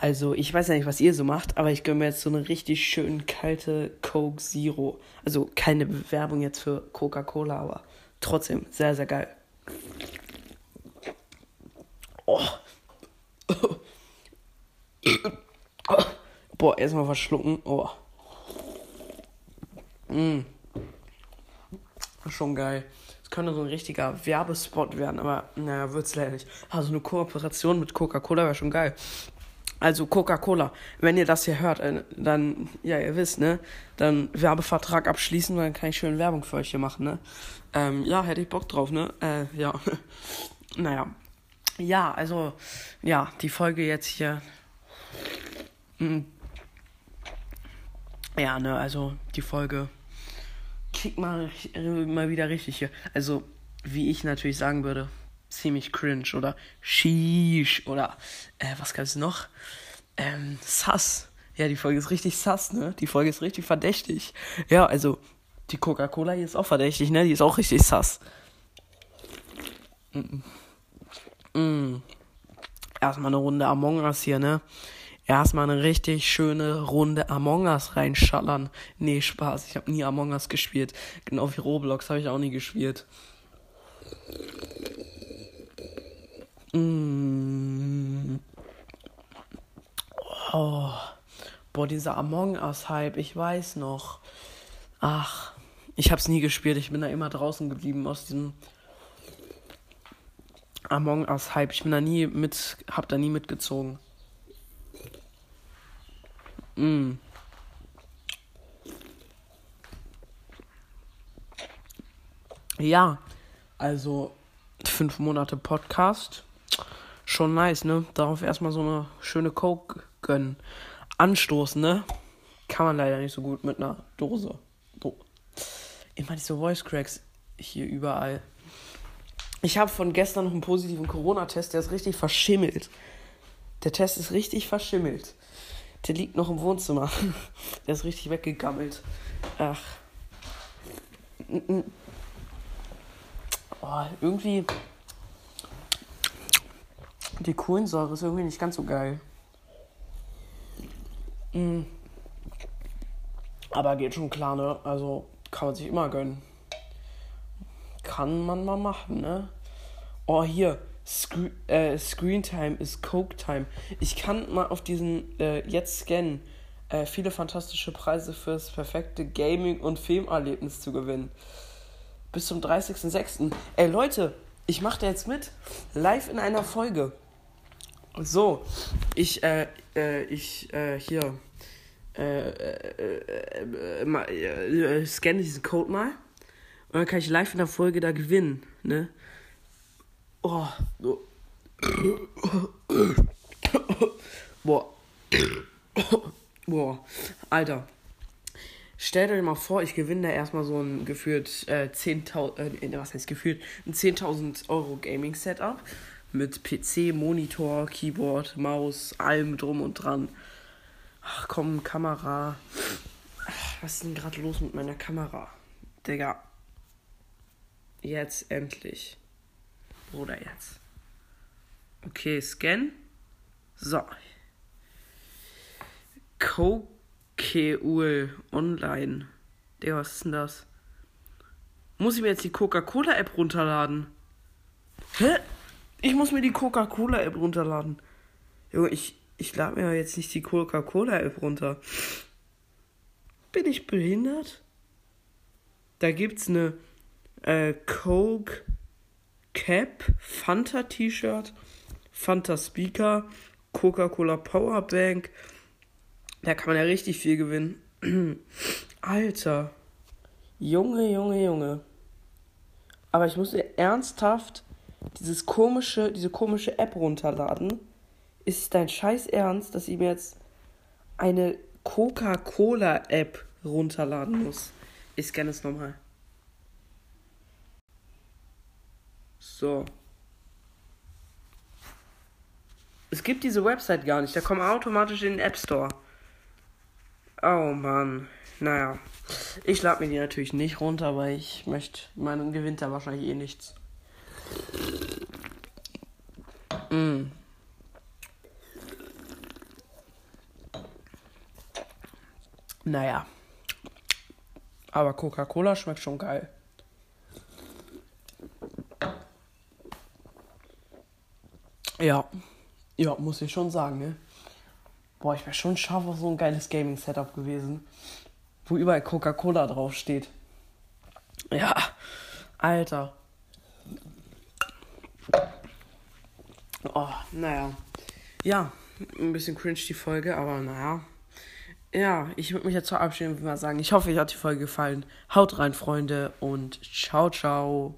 Also, ich weiß ja nicht, was ihr so macht, aber ich gönne mir jetzt so eine richtig schön kalte Coke Zero. Also, keine Bewerbung jetzt für Coca-Cola, aber trotzdem sehr, sehr geil. Oh. Boah, erstmal verschlucken. Oh. Mm. Schon geil. Es könnte so ein richtiger Werbespot werden, aber naja, wird's leider nicht. Also eine Kooperation mit Coca-Cola wäre schon geil. Also Coca-Cola, wenn ihr das hier hört, äh, dann, ja, ihr wisst, ne? Dann Werbevertrag abschließen, dann kann ich schön Werbung für euch hier machen, ne? Ähm, ja, hätte ich Bock drauf, ne? Äh, ja. naja. Ja, also, ja, die Folge jetzt hier. Mm. Ja, ne, also die Folge kickt mal, mal wieder richtig hier. Also, wie ich natürlich sagen würde, ziemlich cringe oder sheesh oder äh, was gab's noch? Ähm, sass. Ja, die Folge ist richtig sass, ne? Die Folge ist richtig verdächtig. Ja, also die Coca-Cola hier ist auch verdächtig, ne? Die ist auch richtig sass. Mm. Mm. Erstmal eine Runde Among Us hier, ne? Erstmal eine richtig schöne Runde Among Us reinschallern. Nee, Spaß. Ich habe nie Among Us gespielt. Genau wie Roblox habe ich auch nie gespielt. Mm. Oh. Boah, dieser Among Us-Hype, ich weiß noch. Ach, ich hab's nie gespielt, ich bin da immer draußen geblieben aus diesem Among Us-Hype. Ich bin da nie mit, hab da nie mitgezogen. Mm. Ja, also fünf Monate Podcast schon nice, ne? Darauf erstmal so eine schöne Coke gönnen. Anstoßen, ne? Kann man leider nicht so gut mit einer Dose. So. Immer diese Voice Cracks hier überall. Ich habe von gestern noch einen positiven Corona-Test, der ist richtig verschimmelt. Der Test ist richtig verschimmelt. Der liegt noch im Wohnzimmer. Der ist richtig weggegammelt. Ach. Oh, irgendwie die Kohlensäure ist irgendwie nicht ganz so geil. Mm. Aber geht schon klar, ne? Also kann man sich immer gönnen. Kann man mal machen, ne? Oh, hier. Screen, äh, Screen Time ist Coke Time. Ich kann mal auf diesen äh, jetzt scannen. Äh, viele fantastische Preise fürs perfekte Gaming- und Filmerlebnis zu gewinnen. Bis zum 30.06. Ey Leute, ich mache da jetzt mit. Live in einer Folge. So, ich, äh, äh, ich, äh, hier, äh, äh, äh, äh, scanne diesen Code mal. Und dann kann ich live in der Folge da gewinnen, ne? Oh, so. Boah. Boah, Alter. Stellt euch mal vor, ich gewinne da erstmal so ein gefühlt äh, 10.000, äh, was heißt gefühlt, ein 10.000 Euro Gaming Setup mit PC, Monitor, Keyboard, Maus, allem drum und dran. Ach komm, Kamera. Was ist denn gerade los mit meiner Kamera? Digga. Jetzt endlich. Oder jetzt. Okay, scan. So. Cokeul online. Digga, was ist denn das? Muss ich mir jetzt die Coca-Cola-App runterladen? Hä? Ich muss mir die Coca-Cola-App runterladen. Junge, ich, ich lade mir jetzt nicht die Coca-Cola-App runter. Bin ich behindert? Da gibt's eine äh, Coke Cap, Fanta T-Shirt, Fanta Speaker, Coca-Cola Powerbank. Da kann man ja richtig viel gewinnen. Alter. Junge, Junge, Junge. Aber ich muss ernsthaft dieses komische, diese komische App runterladen. Ist dein Scheiß Ernst, dass ich mir jetzt eine Coca-Cola-App runterladen muss? Ich scanne es nochmal. So. Es gibt diese Website gar nicht. Da kommen automatisch in den App Store. Oh Mann. Naja. Ich lade mir die natürlich nicht runter, weil ich möchte. Man gewinnt da wahrscheinlich eh nichts. Mm. Naja. Aber Coca-Cola schmeckt schon geil. Ja. Ja, muss ich schon sagen, ne? Boah, ich wäre schon scharf auf so ein geiles Gaming-Setup gewesen. Wo überall Coca-Cola draufsteht. Ja. Alter. Oh, naja. Ja, ein bisschen cringe die Folge, aber naja. Ja, ich würde mich jetzt verabschieden und mal sagen, ich hoffe, euch hat die Folge gefallen. Haut rein, Freunde, und ciao, ciao.